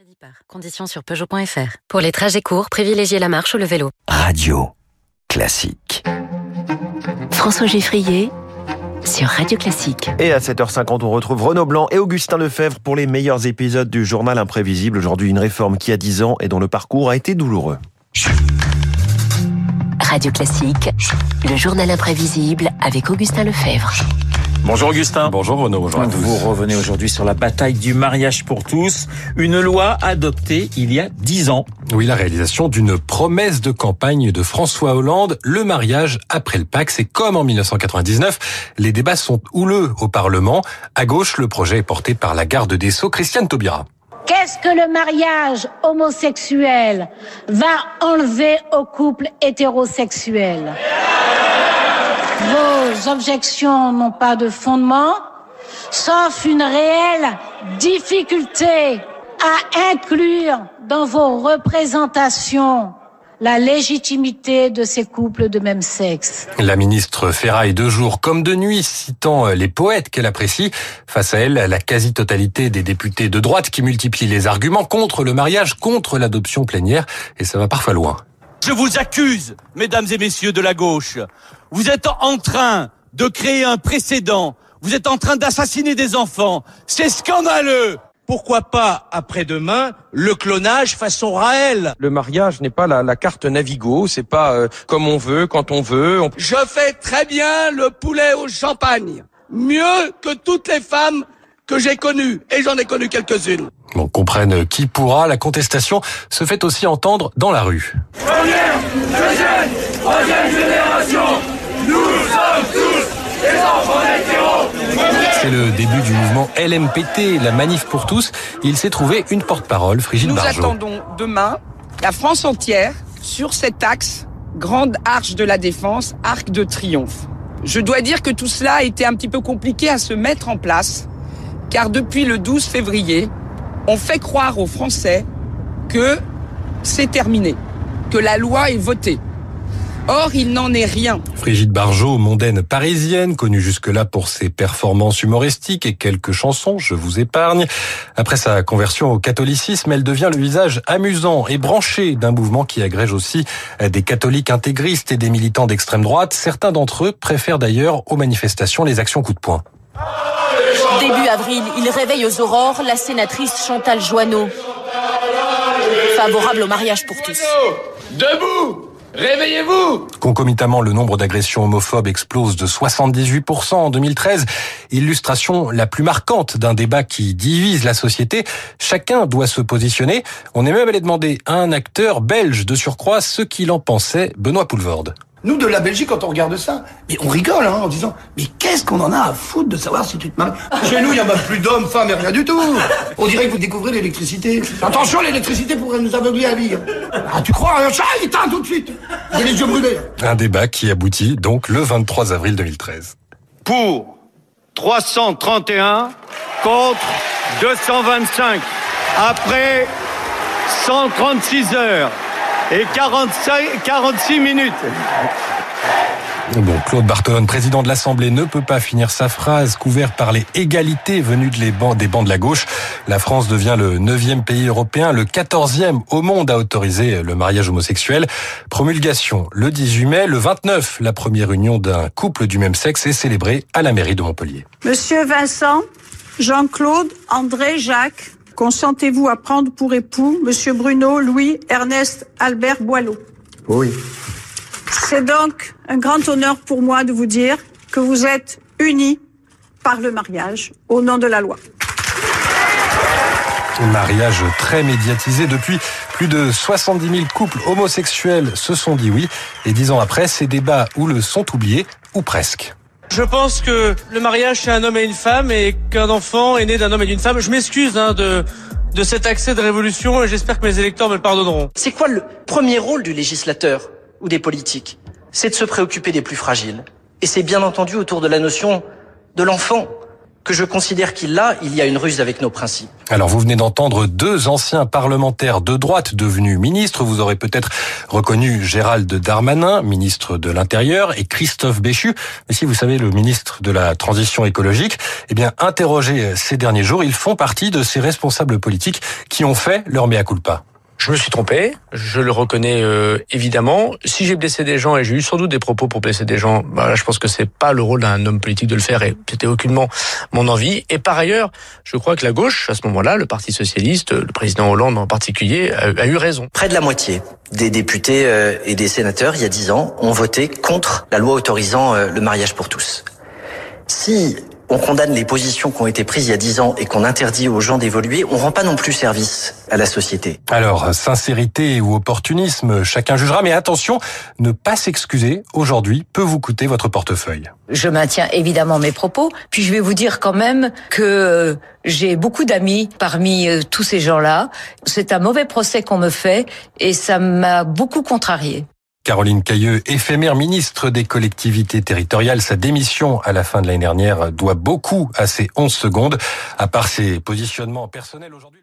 Crédit par. Conditions sur Peugeot.fr. Pour les trajets courts, privilégiez la marche ou le vélo. Radio classique. François Geffrier sur Radio Classique. Et à 7h50, on retrouve Renaud Blanc et Augustin Lefebvre pour les meilleurs épisodes du journal imprévisible. Aujourd'hui, une réforme qui a 10 ans et dont le parcours a été douloureux. Radio Classique, le journal imprévisible avec Augustin Lefebvre. Bonjour Augustin. Bonjour Renaud, bonjour à tous. Vous revenez aujourd'hui sur la bataille du mariage pour tous, une loi adoptée il y a dix ans. Oui, la réalisation d'une promesse de campagne de François Hollande, le mariage après le Pacte. C'est comme en 1999, les débats sont houleux au Parlement. À gauche, le projet est porté par la garde des Sceaux, Christiane Taubira. Qu'est-ce que le mariage homosexuel va enlever au couple hétérosexuel? Vos objections n'ont pas de fondement, sauf une réelle difficulté à inclure dans vos représentations la légitimité de ces couples de même sexe. La ministre ferraille de jour comme de nuit, citant les poètes qu'elle apprécie. Face à elle, la quasi-totalité des députés de droite qui multiplient les arguments contre le mariage, contre l'adoption plénière, et ça va parfois loin. Je vous accuse, mesdames et messieurs de la gauche. Vous êtes en train de créer un précédent. Vous êtes en train d'assassiner des enfants. C'est scandaleux pourquoi pas après-demain le clonage façon Raël? Le mariage n'est pas la, la, carte Navigo, c'est pas euh, comme on veut, quand on veut. On... Je fais très bien le poulet au champagne, mieux que toutes les femmes que j'ai connues, et j'en ai connu quelques-unes. On comprenne qui pourra, la contestation se fait aussi entendre dans la rue. Première, deuxième, troisième génération, nous sommes tous des enfants hétéros c'est le début du mouvement LMPT, la manif pour tous. Il s'est trouvé une porte-parole, Frigide Nous Barjot. attendons demain la France entière sur cet axe, grande arche de la défense, arc de triomphe. Je dois dire que tout cela a été un petit peu compliqué à se mettre en place, car depuis le 12 février, on fait croire aux Français que c'est terminé, que la loi est votée. Or, il n'en est rien. Frigide Barjot, mondaine parisienne, connue jusque-là pour ses performances humoristiques et quelques chansons, je vous épargne. Après sa conversion au catholicisme, elle devient le visage amusant et branché d'un mouvement qui agrège aussi des catholiques intégristes et des militants d'extrême droite. Certains d'entre eux préfèrent d'ailleurs aux manifestations les actions coup de poing. Début avril, il réveille aux aurores la sénatrice Chantal Joanneau. Favorable au mariage pour tous. Debout Réveillez-vous Concomitamment, le nombre d'agressions homophobes explose de 78% en 2013. Illustration la plus marquante d'un débat qui divise la société. Chacun doit se positionner. On est même allé demander à un acteur belge de surcroît ce qu'il en pensait, Benoît Poulvorde. Nous, de la Belgique, quand on regarde ça, mais on rigole hein, en disant Mais qu'est-ce qu'on en a à foutre de savoir si tu te maries Chez nous, il n'y a même plus d'hommes, femmes et rien du tout On dirait que vous découvrez l'électricité. Attention, l'électricité pourrait nous aveugler à vie. Ah, tu crois Un chat, il éteint tout de suite J'ai les yeux brûlés. Un débat qui aboutit donc le 23 avril 2013. Pour 331 contre 225. Après 136 heures et 45, 46 minutes. Bon, Claude Bartolone, président de l'Assemblée, ne peut pas finir sa phrase, couvert par les égalités venues de les bancs, des bancs de la gauche. La France devient le neuvième pays européen, le quatorzième au monde à autoriser le mariage homosexuel. Promulgation le 18 mai, le 29, la première union d'un couple du même sexe est célébrée à la mairie de Montpellier. Monsieur Vincent, Jean-Claude, André, Jacques, consentez-vous à prendre pour époux Monsieur Bruno, Louis, Ernest, Albert Boileau? Oui. C'est donc un grand honneur pour moi de vous dire que vous êtes unis par le mariage au nom de la loi. Un mariage très médiatisé depuis plus de 70 000 couples homosexuels se sont dit oui et dix ans après, ces débats ou le sont oubliés ou presque. Je pense que le mariage c'est un homme et une femme et qu'un enfant est né d'un homme et d'une femme. Je m'excuse hein, de de cet accès de révolution et j'espère que mes électeurs me le pardonneront. C'est quoi le premier rôle du législateur ou des politiques? C'est de se préoccuper des plus fragiles. Et c'est bien entendu autour de la notion de l'enfant. Que je considère qu'il il y a une ruse avec nos principes. Alors vous venez d'entendre deux anciens parlementaires de droite devenus ministres. Vous aurez peut-être reconnu Gérald Darmanin, ministre de l'Intérieur, et Christophe Béchu, mais si vous savez le ministre de la Transition écologique. Eh bien, interrogés ces derniers jours, ils font partie de ces responsables politiques qui ont fait leur mea culpa. Je me suis trompé, je le reconnais euh, évidemment. Si j'ai blessé des gens et j'ai eu sans doute des propos pour blesser des gens, bah là, je pense que c'est pas le rôle d'un homme politique de le faire et c'était aucunement mon envie. Et par ailleurs, je crois que la gauche, à ce moment-là, le Parti socialiste, le président Hollande en particulier, a, a eu raison. Près de la moitié des députés euh, et des sénateurs, il y a dix ans, ont voté contre la loi autorisant euh, le mariage pour tous. Si on condamne les positions qui ont été prises il y a dix ans et qu'on interdit aux gens d'évoluer, on rend pas non plus service à la société. Alors, sincérité ou opportunisme, chacun jugera, mais attention, ne pas s'excuser aujourd'hui peut vous coûter votre portefeuille. Je maintiens évidemment mes propos, puis je vais vous dire quand même que j'ai beaucoup d'amis parmi euh, tous ces gens-là. C'est un mauvais procès qu'on me fait et ça m'a beaucoup contrarié. Caroline Cailleux, éphémère ministre des collectivités territoriales, sa démission à la fin de l'année dernière doit beaucoup à ces 11 secondes. À part ses positionnements personnels aujourd'hui.